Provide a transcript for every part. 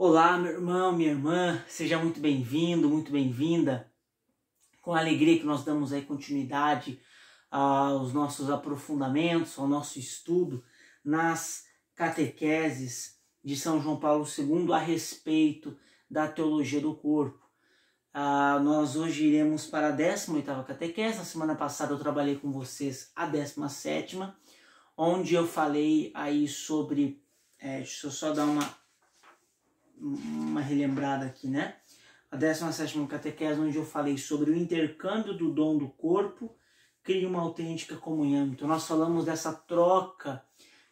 Olá, meu irmão, minha irmã, seja muito bem-vindo, muito bem-vinda. Com alegria que nós damos aí continuidade aos nossos aprofundamentos, ao nosso estudo nas catequeses de São João Paulo II a respeito da teologia do corpo. Ah, nós hoje iremos para a 18ª catequese. Na semana passada eu trabalhei com vocês a 17ª, onde eu falei aí sobre... É, deixa eu só dar uma uma relembrada aqui, né? A 17 catequese, onde eu falei sobre o intercâmbio do dom do corpo, cria uma autêntica comunhão. Então, nós falamos dessa troca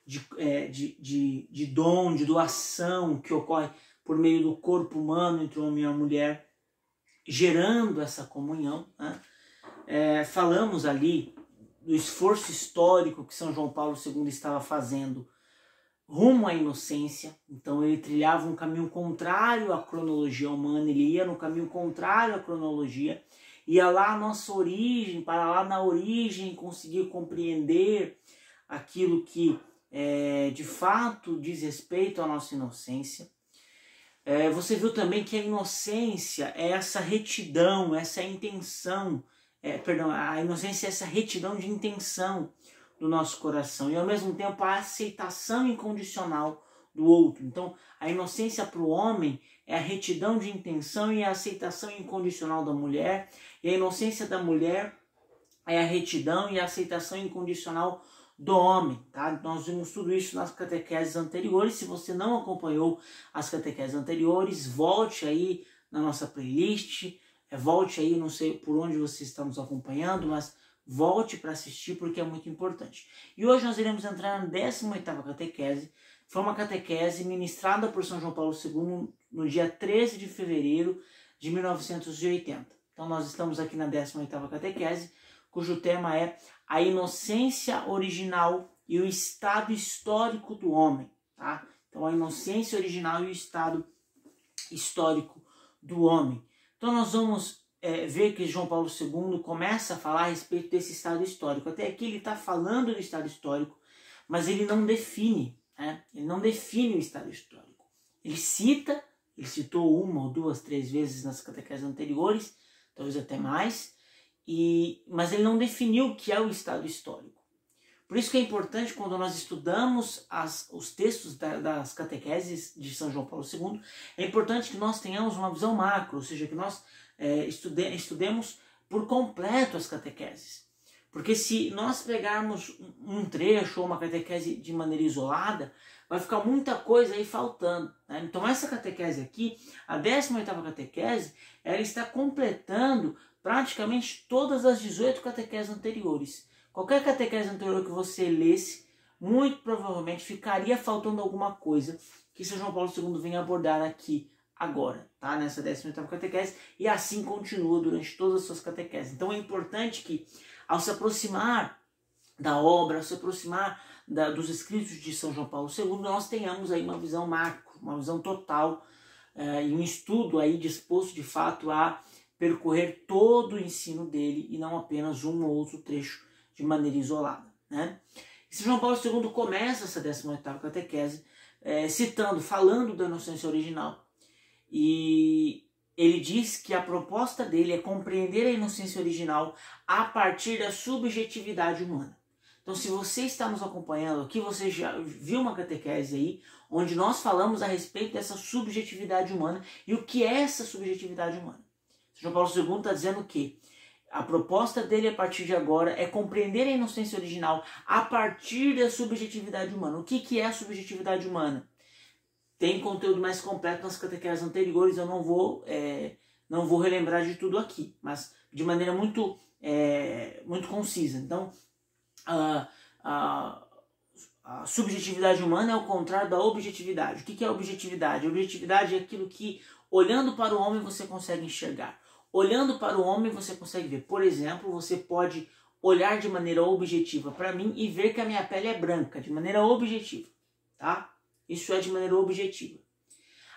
de, é, de, de, de dom, de doação que ocorre por meio do corpo humano entre o homem e a mulher, gerando essa comunhão. Né? É, falamos ali do esforço histórico que São João Paulo II estava fazendo rumo à inocência. Então ele trilhava um caminho contrário à cronologia humana, ele ia no caminho contrário à cronologia, ia lá à nossa origem, para lá na origem conseguir compreender aquilo que é, de fato diz respeito à nossa inocência. É, você viu também que a inocência é essa retidão, essa intenção, é, perdão, a inocência é essa retidão de intenção do nosso coração e ao mesmo tempo a aceitação incondicional do outro. Então, a inocência para o homem é a retidão de intenção e a aceitação incondicional da mulher, e a inocência da mulher é a retidão e a aceitação incondicional do homem, tá? Nós vimos tudo isso nas catequeses anteriores. Se você não acompanhou as catequeses anteriores, volte aí na nossa playlist, é, volte aí, não sei por onde você está nos acompanhando, mas Volte para assistir porque é muito importante. E hoje nós iremos entrar na 18ª catequese. Foi uma catequese ministrada por São João Paulo II no dia 13 de fevereiro de 1980. Então nós estamos aqui na 18ª catequese, cujo tema é a inocência original e o estado histórico do homem, tá? Então a inocência original e o estado histórico do homem. Então nós vamos é, ver que João Paulo II começa a falar a respeito desse estado histórico. Até aqui ele está falando do estado histórico, mas ele não define, né? ele não define o estado histórico. Ele cita, ele citou uma ou duas, três vezes nas catequeses anteriores, talvez até mais, e, mas ele não definiu o que é o estado histórico. Por isso que é importante quando nós estudamos as, os textos da, das catequeses de São João Paulo II, é importante que nós tenhamos uma visão macro, ou seja, que nós é, estude, estudemos por completo as catequeses. Porque se nós pegarmos um trecho ou uma catequese de maneira isolada, vai ficar muita coisa aí faltando. Né? Então essa catequese aqui, a 18ª catequese, ela está completando praticamente todas as 18 catequeses anteriores. Qualquer catequese anterior que você lesse, muito provavelmente ficaria faltando alguma coisa que São João Paulo II vem abordar aqui agora, tá? Nessa 18ª catequese, e assim continua durante todas as suas catequeses. Então é importante que, ao se aproximar da obra, ao se aproximar da, dos escritos de São João Paulo II, nós tenhamos aí uma visão macro, uma visão total, eh, e um estudo aí disposto de fato a percorrer todo o ensino dele e não apenas um ou outro trecho de maneira isolada, né? E São João Paulo II começa essa 18ª catequese eh, citando, falando da inocência original, e ele diz que a proposta dele é compreender a inocência original a partir da subjetividade humana. Então, se você está nos acompanhando aqui, você já viu uma catequese aí, onde nós falamos a respeito dessa subjetividade humana e o que é essa subjetividade humana. João Paulo II está dizendo que a proposta dele a partir de agora é compreender a inocência original a partir da subjetividade humana. O que, que é a subjetividade humana? Tem conteúdo mais completo nas catequeses anteriores, eu não vou, é, não vou relembrar de tudo aqui, mas de maneira muito, é, muito concisa. Então, a, a, a, subjetividade humana é o contrário da objetividade. O que, que é objetividade? A objetividade é aquilo que, olhando para o homem, você consegue enxergar. Olhando para o homem, você consegue ver. Por exemplo, você pode olhar de maneira objetiva para mim e ver que a minha pele é branca, de maneira objetiva, tá? Isso é de maneira objetiva.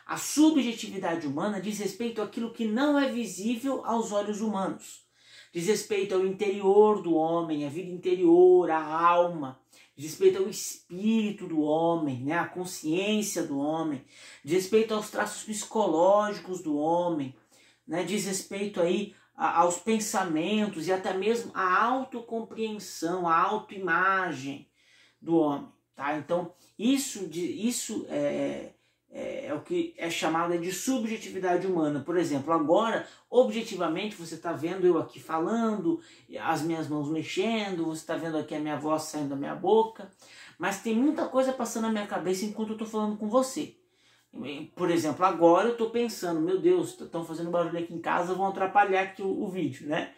A subjetividade humana diz respeito àquilo que não é visível aos olhos humanos. diz respeito ao interior do homem, a vida interior, a alma, diz respeito ao espírito do homem, né, a consciência do homem, diz respeito aos traços psicológicos do homem, né, diz respeito aí aos pensamentos e até mesmo a autocompreensão, a autoimagem do homem, tá? Então, isso, isso é, é, é, o que é chamado de subjetividade humana. Por exemplo, agora, objetivamente, você está vendo eu aqui falando, as minhas mãos mexendo, você está vendo aqui a minha voz saindo da minha boca, mas tem muita coisa passando na minha cabeça enquanto eu estou falando com você. Por exemplo, agora eu estou pensando, meu Deus, estão fazendo barulho aqui em casa, vão atrapalhar aqui o, o vídeo, né?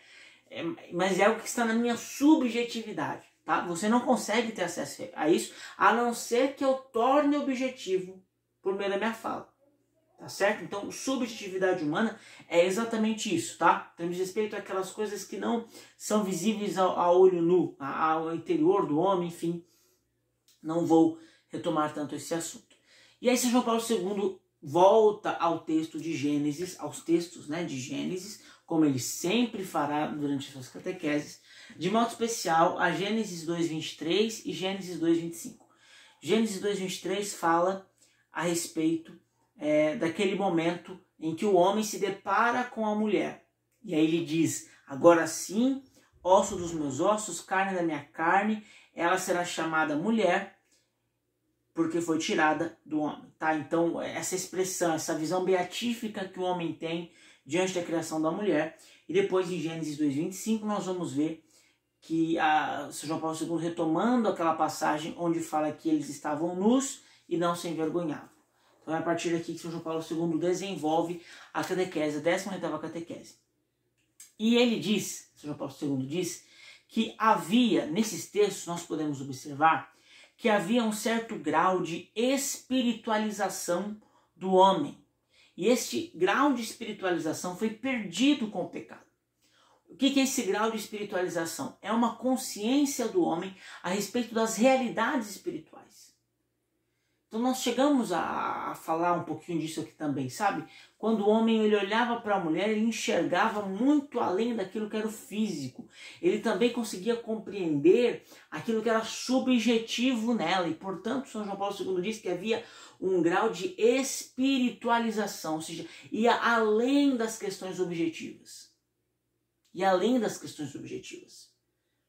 É, mas é algo que está na minha subjetividade, tá? Você não consegue ter acesso a isso, a não ser que eu torne objetivo por meio da minha fala. Tá certo? Então, subjetividade humana é exatamente isso, tá? Então, diz respeito àquelas coisas que não são visíveis ao, ao olho nu, ao interior do homem, enfim. Não vou retomar tanto esse assunto. E aí, São João Paulo II volta ao texto de Gênesis, aos textos né, de Gênesis, como ele sempre fará durante suas catequeses, de modo especial a Gênesis 2,23 e Gênesis 2,25. Gênesis 2,23 fala a respeito é, daquele momento em que o homem se depara com a mulher. E aí ele diz: Agora sim, osso dos meus ossos, carne da minha carne, ela será chamada mulher, porque foi tirada do homem. Tá? Então, essa expressão, essa visão beatífica que o homem tem diante da criação da mulher. E depois, em Gênesis 2,25, nós vamos ver que a João Paulo II retomando aquela passagem onde fala que eles estavam nus e não se envergonhavam. Então é a partir daqui que São João Paulo II desenvolve a catequese, a 18ª catequese. E ele diz, São João Paulo II diz, que havia, nesses textos nós podemos observar, que havia um certo grau de espiritualização do homem. E este grau de espiritualização foi perdido com o pecado. O que é esse grau de espiritualização? É uma consciência do homem a respeito das realidades espirituais. Então nós chegamos a, falar um pouquinho disso aqui também, sabe? Quando o homem ele olhava para a mulher, ele enxergava muito além daquilo que era o físico. Ele também conseguia compreender aquilo que era subjetivo nela. E portanto, São João Paulo II diz que havia um grau de espiritualização, ou seja, ia além das questões objetivas. E além das questões objetivas.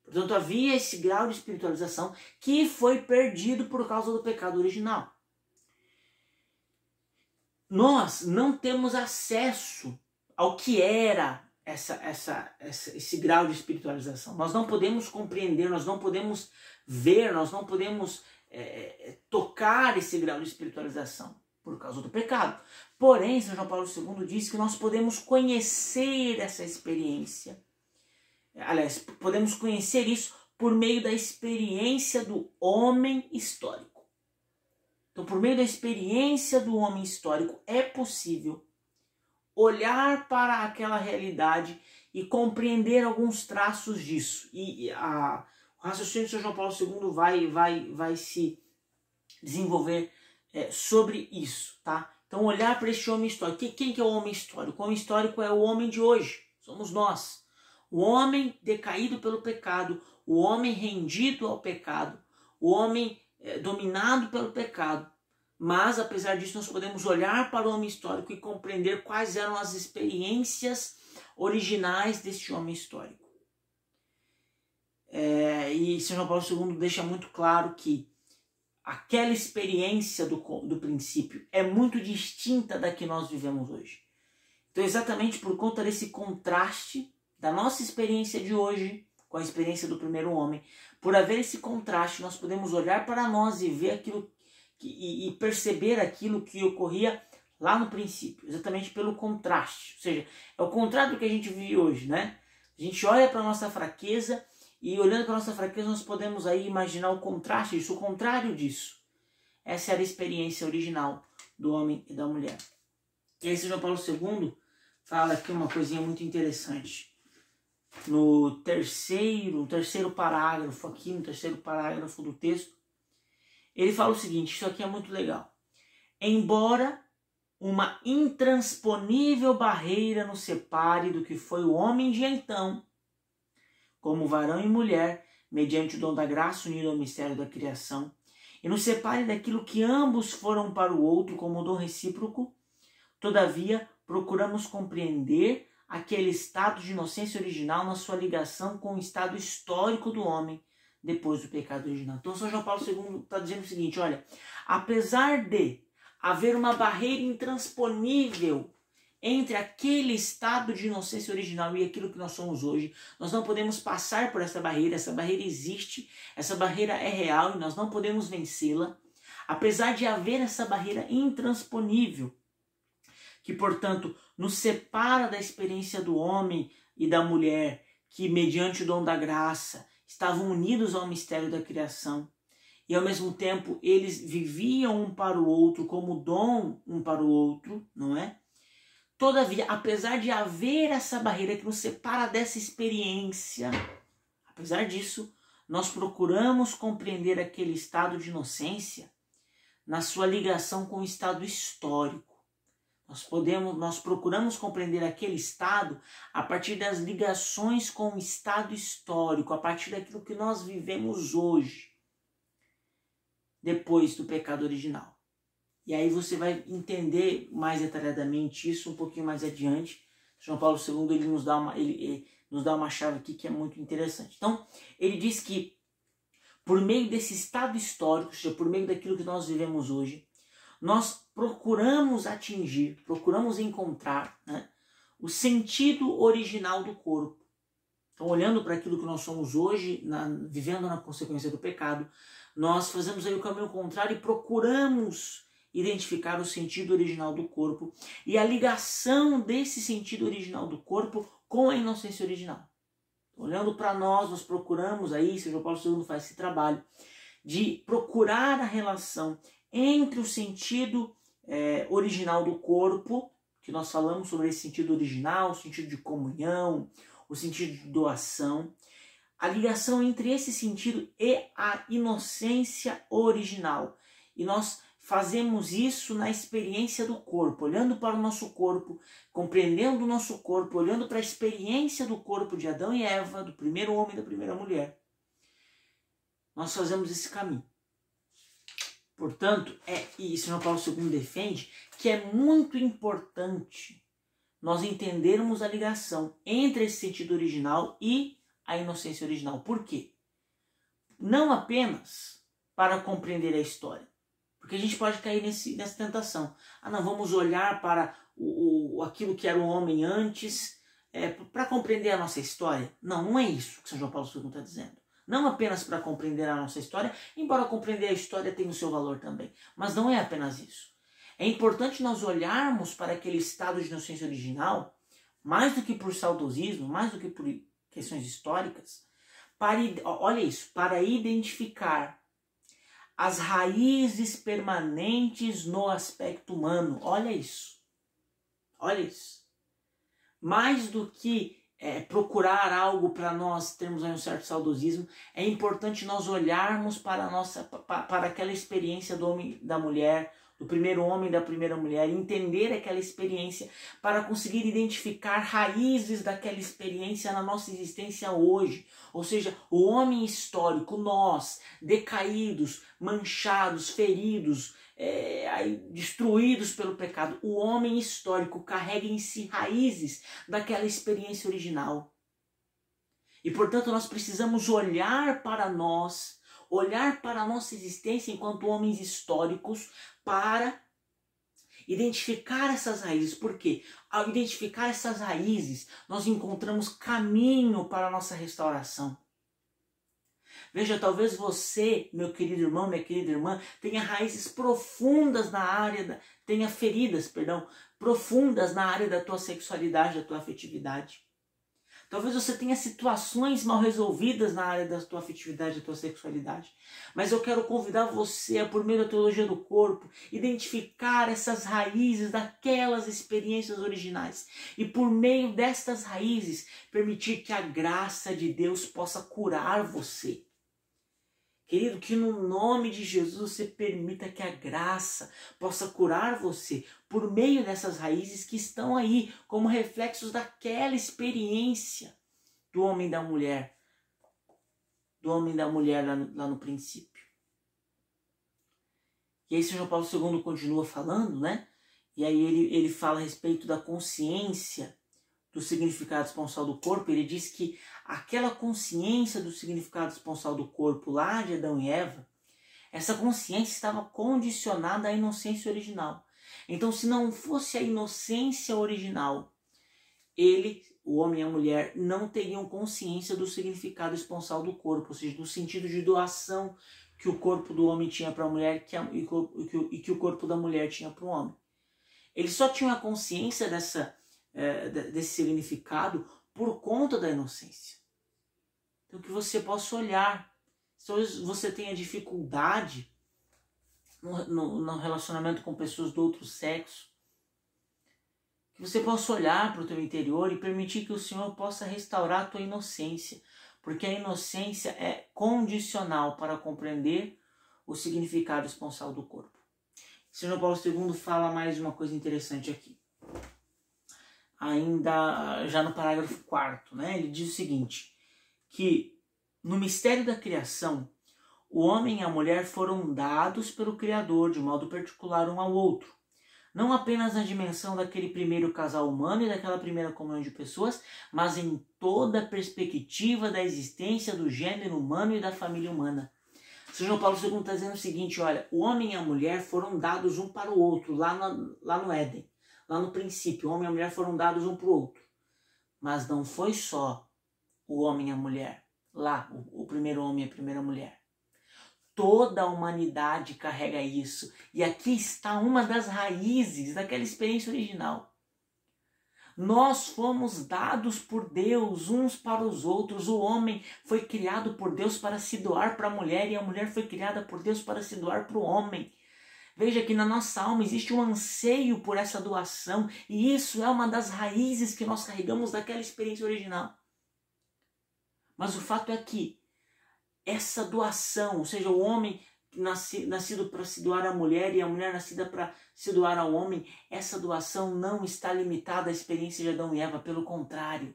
Portanto, havia esse grau de espiritualização que foi perdido por causa do pecado original. Nós não temos acesso ao que era essa, essa, essa, esse grau de espiritualização. Nós não podemos compreender, nós não podemos ver, nós não podemos é, é tocar esse grau de espiritualização por causa do pecado. Porém, São João Paulo II diz que nós podemos conhecer essa experiência aliás, podemos conhecer isso por meio da experiência do homem histórico. Então, por meio da experiência do homem histórico, é possível olhar para aquela realidade e compreender alguns traços disso. E a, o raciocínio de São João Paulo II vai, vai, vai se desenvolver é, sobre isso, tá? Então, olhar para este homem histórico. Quem que é o homem histórico? O homem histórico é o homem de hoje, somos nós. O homem decaído pelo pecado, o homem rendido ao pecado, o homem é, dominado pelo pecado. Mas, apesar disso, nós podemos olhar para o homem histórico e compreender quais eram as experiências originais deste homem histórico. É, e São João Paulo II deixa muito claro que aquela experiência do, do princípio é muito distinta da que nós vivemos hoje. Então, exatamente por conta desse contraste da nossa experiência de hoje com a experiência do primeiro homem, por haver esse contraste, nós podemos olhar para nós e ver aquilo que, e, e perceber aquilo que ocorria lá no princípio, exatamente pelo contraste. Ou seja, é o contrário do que a gente vive hoje, né? A gente olha para a nossa fraqueza e olhando para a nossa fraqueza nós podemos aí imaginar o contraste disso, o contrário disso. Essa era a experiência original do homem e da mulher. E aí São Paulo II fala aqui uma coisinha muito interessante no terceiro, no terceiro parágrafo aqui, no terceiro parágrafo do texto, ele fala o seguinte, isso aqui é muito legal. Embora uma intransponível barreira nos separe do que foi o homem de então como varão e mulher, mediante o dom da graça unido ao mistério da criação, e nos separe daquilo que ambos foram para o outro como dom recíproco. Todavia, procuramos compreender aquele estado de inocência original na sua ligação com o estado histórico do homem depois do pecado original. Então, São João Paulo II está dizendo o seguinte: olha, apesar de haver uma barreira intransponível entre aquele estado de inocência original e aquilo que nós somos hoje. Nós não podemos passar por essa barreira, essa barreira existe, essa barreira é real e nós não podemos vencê-la, apesar de haver essa barreira intransponível, que, portanto, nos separa da experiência do homem e da mulher, que, mediante o dom da graça, estavam unidos ao mistério da criação. E ao mesmo tempo eles viviam um para o outro como dom um para o outro, não é? Todavia, apesar de haver essa barreira que nos separa dessa experiência, apesar disso, nós procuramos compreender aquele estado de inocência na sua ligação com o estado histórico. Nós podemos, nós procuramos compreender aquele estado a partir das ligações com o estado histórico, a partir daquilo que nós vivemos hoje, depois do pecado original. E aí você vai entender mais detalhadamente isso um pouquinho mais adiante. João Paulo II ele nos dá uma, ele, ele nos dá uma chave aqui que é muito interessante. Então, ele diz que por meio desse estado histórico, ou seja, por meio daquilo que nós vivemos hoje, nós procuramos atingir, procuramos encontrar né, o sentido original do corpo. Então, olhando para aquilo que nós somos hoje, na, vivendo na consequência do pecado, nós fazemos aí o caminho contrário e procuramos identificar o sentido original do corpo e a ligação desse sentido original do corpo com a inocência original. Olhando para nós, nós procuramos aí, seja o Paulo II faz esse trabalho, de procurar a relação entre o sentido é, original do corpo, que nós falamos sobre esse sentido original, o sentido de comunhão, o sentido de doação, a ligação entre esse sentido e a inocência original. E nós fazemos isso na experiência do corpo, olhando para o nosso corpo, compreendendo o nosso corpo, olhando para a experiência do corpo de Adão e Eva, do primeiro homem e da primeira mulher. Nós fazemos esse caminho. Portanto, é isso São Paulo II defende que é muito importante nós entendermos a ligação entre esse sentido original e a inocência original. Por quê? Não apenas para compreender a história, porque a gente pode cair nesse, nessa tentação. Ah, não, vamos olhar para o, o aquilo que era o homem antes é, para compreender a nossa história. Não, não é isso que São João Paulo II está dizendo. Não apenas para compreender a nossa história, embora compreender a história tenha o seu valor também. Mas não é apenas isso. É importante nós olharmos para aquele estado de inocência original, mais do que por saudosismo, mais do que por questões históricas, para, olha isso, para identificar as raízes permanentes no aspecto humano. Olha isso. Olha isso. Mais do que é, procurar algo para nós termos um certo saudosismo, é importante nós olharmos para, nossa, para aquela experiência do homem da mulher, do primeiro homem e da primeira mulher, entender aquela experiência para conseguir identificar raízes daquela experiência na nossa existência hoje. Ou seja, o homem histórico, nós, decaídos, manchados, feridos, é, destruídos pelo pecado, o homem histórico carrega em si raízes daquela experiência original. E portanto nós precisamos olhar para nós olhar para a nossa existência enquanto homens históricos para identificar essas raízes. Porque ao identificar essas raízes, nós encontramos caminho para a nossa restauração. Veja, talvez você, meu querido irmão, minha querida irmã, tenha raízes profundas na área da, tenha feridas, perdão, profundas na área da tua sexualidade, da tua afetividade. Talvez você tenha situações mal resolvidas na área da tua afetividade, da tua sexualidade. Mas eu quero convidar você por meio da teologia do corpo, identificar essas raízes daquelas experiências originais. E por meio destas raízes, permitir que a graça de Deus possa curar você. Querido, que no nome de Jesus você permita que a graça possa curar você por meio dessas raízes que estão aí como reflexos daquela experiência do homem e da mulher do homem e da mulher lá no, lá no princípio. E aí São João Paulo II continua falando, né? E aí ele, ele fala a respeito da consciência do significado esponsal do corpo. Ele diz que aquela consciência do significado esponsal do corpo lá de Adão e Eva, essa consciência estava condicionada à inocência original. Então, se não fosse a inocência original, ele, o homem e a mulher, não teriam consciência do significado esponsal do corpo, ou seja, do sentido de doação que o corpo do homem tinha para a mulher que a, e, que, e que o corpo da mulher tinha para o homem. Eles só tinham a consciência dessa, é, desse significado por conta da inocência. Então, que você possa olhar. Talvez você tenha dificuldade no, no, no relacionamento com pessoas do outro sexo. Que você possa olhar para o teu interior e permitir que o Senhor possa restaurar a tua inocência. Porque a inocência é condicional para compreender o significado esponsal do corpo. São Paulo II fala mais uma coisa interessante aqui. Ainda já no parágrafo 4, né? Ele diz o seguinte: que no mistério da criação, o homem e a mulher foram dados pelo Criador de modo particular um ao outro, não apenas na dimensão daquele primeiro casal humano e daquela primeira comunhão de pessoas, mas em toda a perspectiva da existência do gênero humano e da família humana. São João Paulo II está dizendo o seguinte: olha, o homem e a mulher foram dados um para o outro lá no, lá no Éden, lá no princípio. O homem e a mulher foram dados um para o outro. Mas não foi só o homem e a mulher, lá, o, o primeiro homem e a primeira mulher. Toda a humanidade carrega isso. E aqui está uma das raízes daquela experiência original. Nós fomos dados por Deus uns para os outros. O homem foi criado por Deus para se doar para a mulher e a mulher foi criada por Deus para se doar para o homem. Veja que na nossa alma existe um anseio por essa doação e isso é uma das raízes que nós carregamos daquela experiência original. Mas o fato é que essa doação, ou seja, o homem nasci, nascido para se doar à mulher e a mulher nascida para se doar ao homem, essa doação não está limitada à experiência de Adão e Eva, pelo contrário.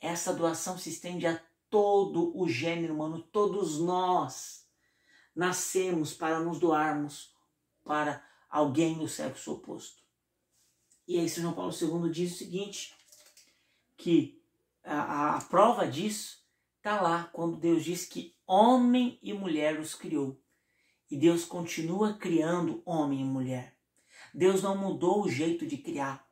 Essa doação se estende a todo o gênero humano, todos nós nascemos para nos doarmos para alguém do sexo oposto. E aí, São Paulo II diz o seguinte: que a, a prova disso está lá quando Deus diz que homem e mulher os criou. E Deus continua criando homem e mulher. Deus não mudou o jeito de criar.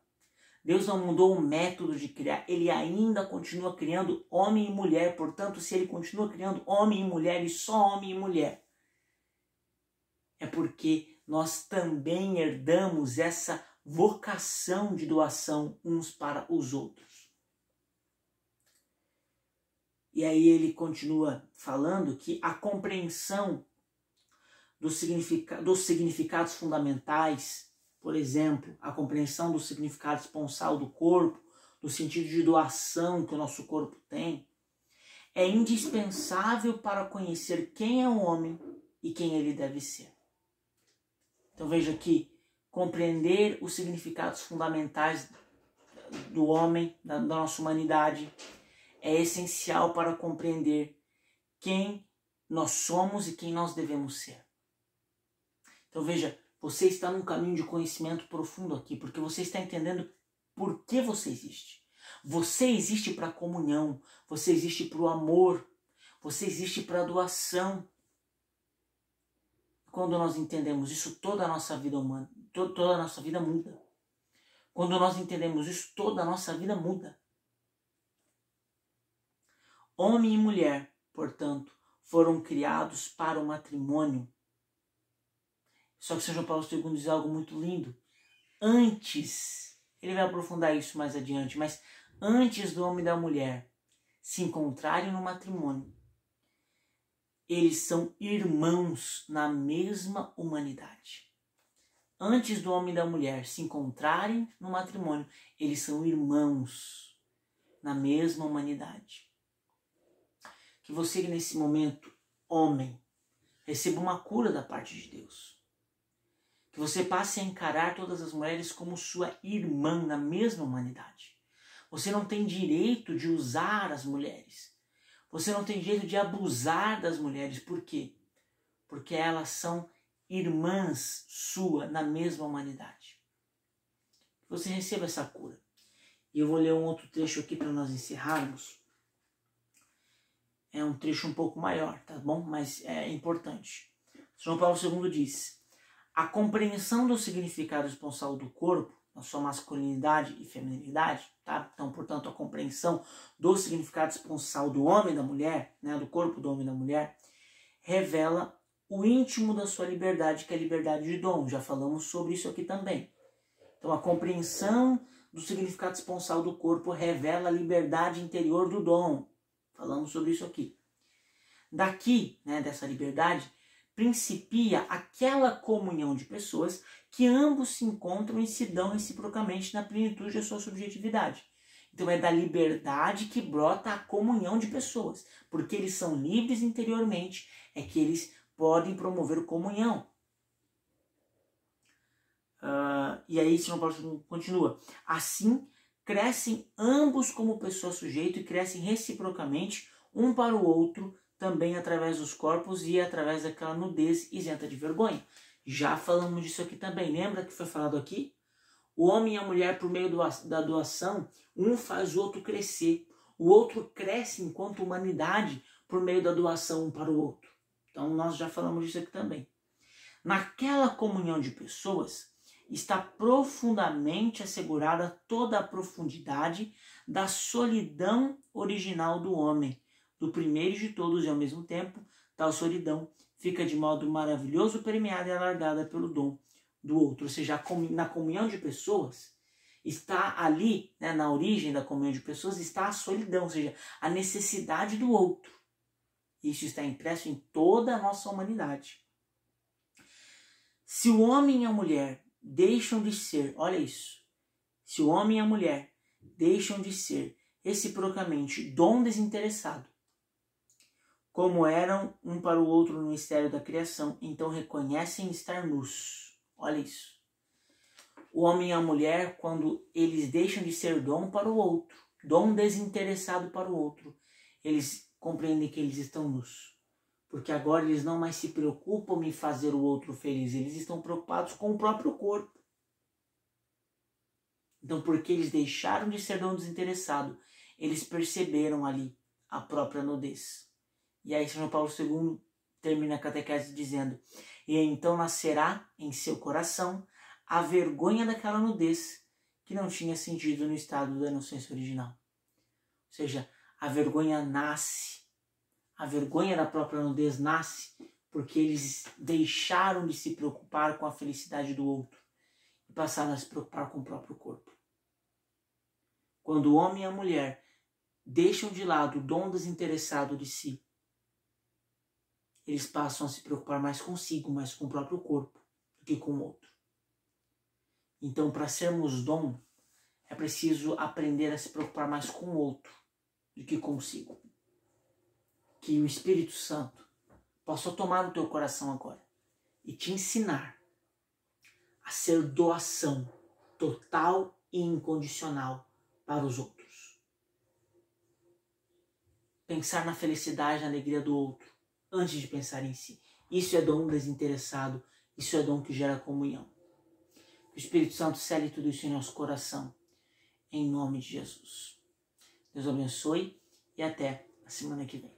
Deus não mudou o método de criar. Ele ainda continua criando homem e mulher. Portanto, se ele continua criando homem e mulher e só homem e mulher, é porque nós também herdamos essa vocação de doação uns para os outros. E aí ele continua falando que a compreensão do significa, dos significados fundamentais, por exemplo, a compreensão do significado esponsal do corpo, do sentido de doação que o nosso corpo tem, é indispensável para conhecer quem é o homem e quem ele deve ser. Então veja que compreender os significados fundamentais do homem, da nossa humanidade, é essencial para compreender quem nós somos e quem nós devemos ser. Então veja, você está num caminho de conhecimento profundo aqui, porque você está entendendo por que você existe. Você existe para a comunhão, você existe para o amor, você existe para a doação. Quando nós entendemos isso, toda a nossa vida humana, toda a nossa vida muda. Quando nós entendemos isso, toda a nossa vida muda. Homem e mulher, portanto, foram criados para o matrimônio. Só que São João Paulo II diz algo muito lindo. Antes, ele vai aprofundar isso mais adiante, mas antes do homem e da mulher se encontrarem no matrimônio, eles são irmãos na mesma humanidade. Antes do homem e da mulher se encontrarem no matrimônio, eles são irmãos na mesma humanidade que você nesse momento, homem, receba uma cura da parte de Deus. Que você passe a encarar todas as mulheres como sua irmã na mesma humanidade. Você não tem direito de usar as mulheres. Você não tem jeito de abusar das mulheres. Por quê? Porque elas são irmãs sua na mesma humanidade. Você receba essa cura. E eu vou ler um outro trecho aqui para nós encerrarmos. É um trecho um pouco maior, tá bom? Mas é importante. João Paulo II diz: a compreensão do significado esponsal do corpo, na sua masculinidade e feminilidade, tá? Então, portanto, a compreensão do significado esponsal do homem e da mulher, né, do corpo do homem e da mulher, revela o íntimo da sua liberdade, que é a liberdade de dom. Já falamos sobre isso aqui também. Então, a compreensão do significado esponsal do corpo revela a liberdade interior do dom. Falamos sobre isso aqui. Daqui, né, dessa liberdade, principia aquela comunhão de pessoas que ambos se encontram e se dão reciprocamente na plenitude da sua subjetividade. Então é da liberdade que brota a comunhão de pessoas, porque eles são livres interiormente, é que eles podem promover comunhão. Uh, e aí, São Paulo continua. Assim, crescem ambos como pessoa sujeito e crescem reciprocamente um para o outro, também através dos corpos e através daquela nudez isenta de vergonha. Já falamos disso aqui também. Lembra que foi falado aqui? O homem e a mulher, por meio do, da doação, um faz o outro crescer. O outro cresce enquanto humanidade por meio da doação um para o outro. Então, nós já falamos disso aqui também. Naquela comunhão de pessoas, está profundamente assegurada toda a profundidade da solidão original do homem, do primeiro de todos e ao mesmo tempo, tal solidão fica de modo maravilhoso permeada e alargada pelo dom do outro. Ou seja, na comunhão de pessoas, está ali, né, na origem da comunhão de pessoas, está a solidão, ou seja, a necessidade do outro. Isso está impresso em toda a nossa humanidade. Se o homem e a mulher deixam de ser, olha isso, se o homem e a mulher deixam de ser reciprocamente dom desinteressado, como eram um para o outro no mistério da criação, então reconhecem estar nus. Olha isso. O homem e a mulher, quando eles deixam de ser dom para o outro, dom desinteressado para o outro, eles compreendem que eles estão nus. Porque agora eles não mais se preocupam em fazer o outro feliz, eles estão preocupados com o próprio corpo. Então, porque eles deixaram de ser dom desinteressado, eles perceberam ali a própria nudez. E aí São Paulo II termina a catequese dizendo: E então nascerá em seu coração a vergonha daquela nudez que não tinha sentido no estado da inocência original. Ou seja, a vergonha nasce a vergonha da própria nudez nasce porque eles deixaram de se preocupar com a felicidade do outro e passaram a se preocupar com o próprio corpo. Quando o homem e a mulher deixam de lado o dom desinteressado de si, eles passam a se preocupar mais consigo, mais com o próprio corpo, do que com o outro. Então, para sermos dom, é preciso aprender a se preocupar mais com o outro do que consigo que o Espírito Santo possa tomar o teu coração agora e te ensinar a ser doação total e incondicional para os outros. Pensar na felicidade, na alegria do outro, antes de pensar em si. Isso é dom desinteressado, isso é dom que gera comunhão. Que o Espírito Santo cele tudo isso em nosso coração, em nome de Jesus. Deus abençoe e até a semana que vem.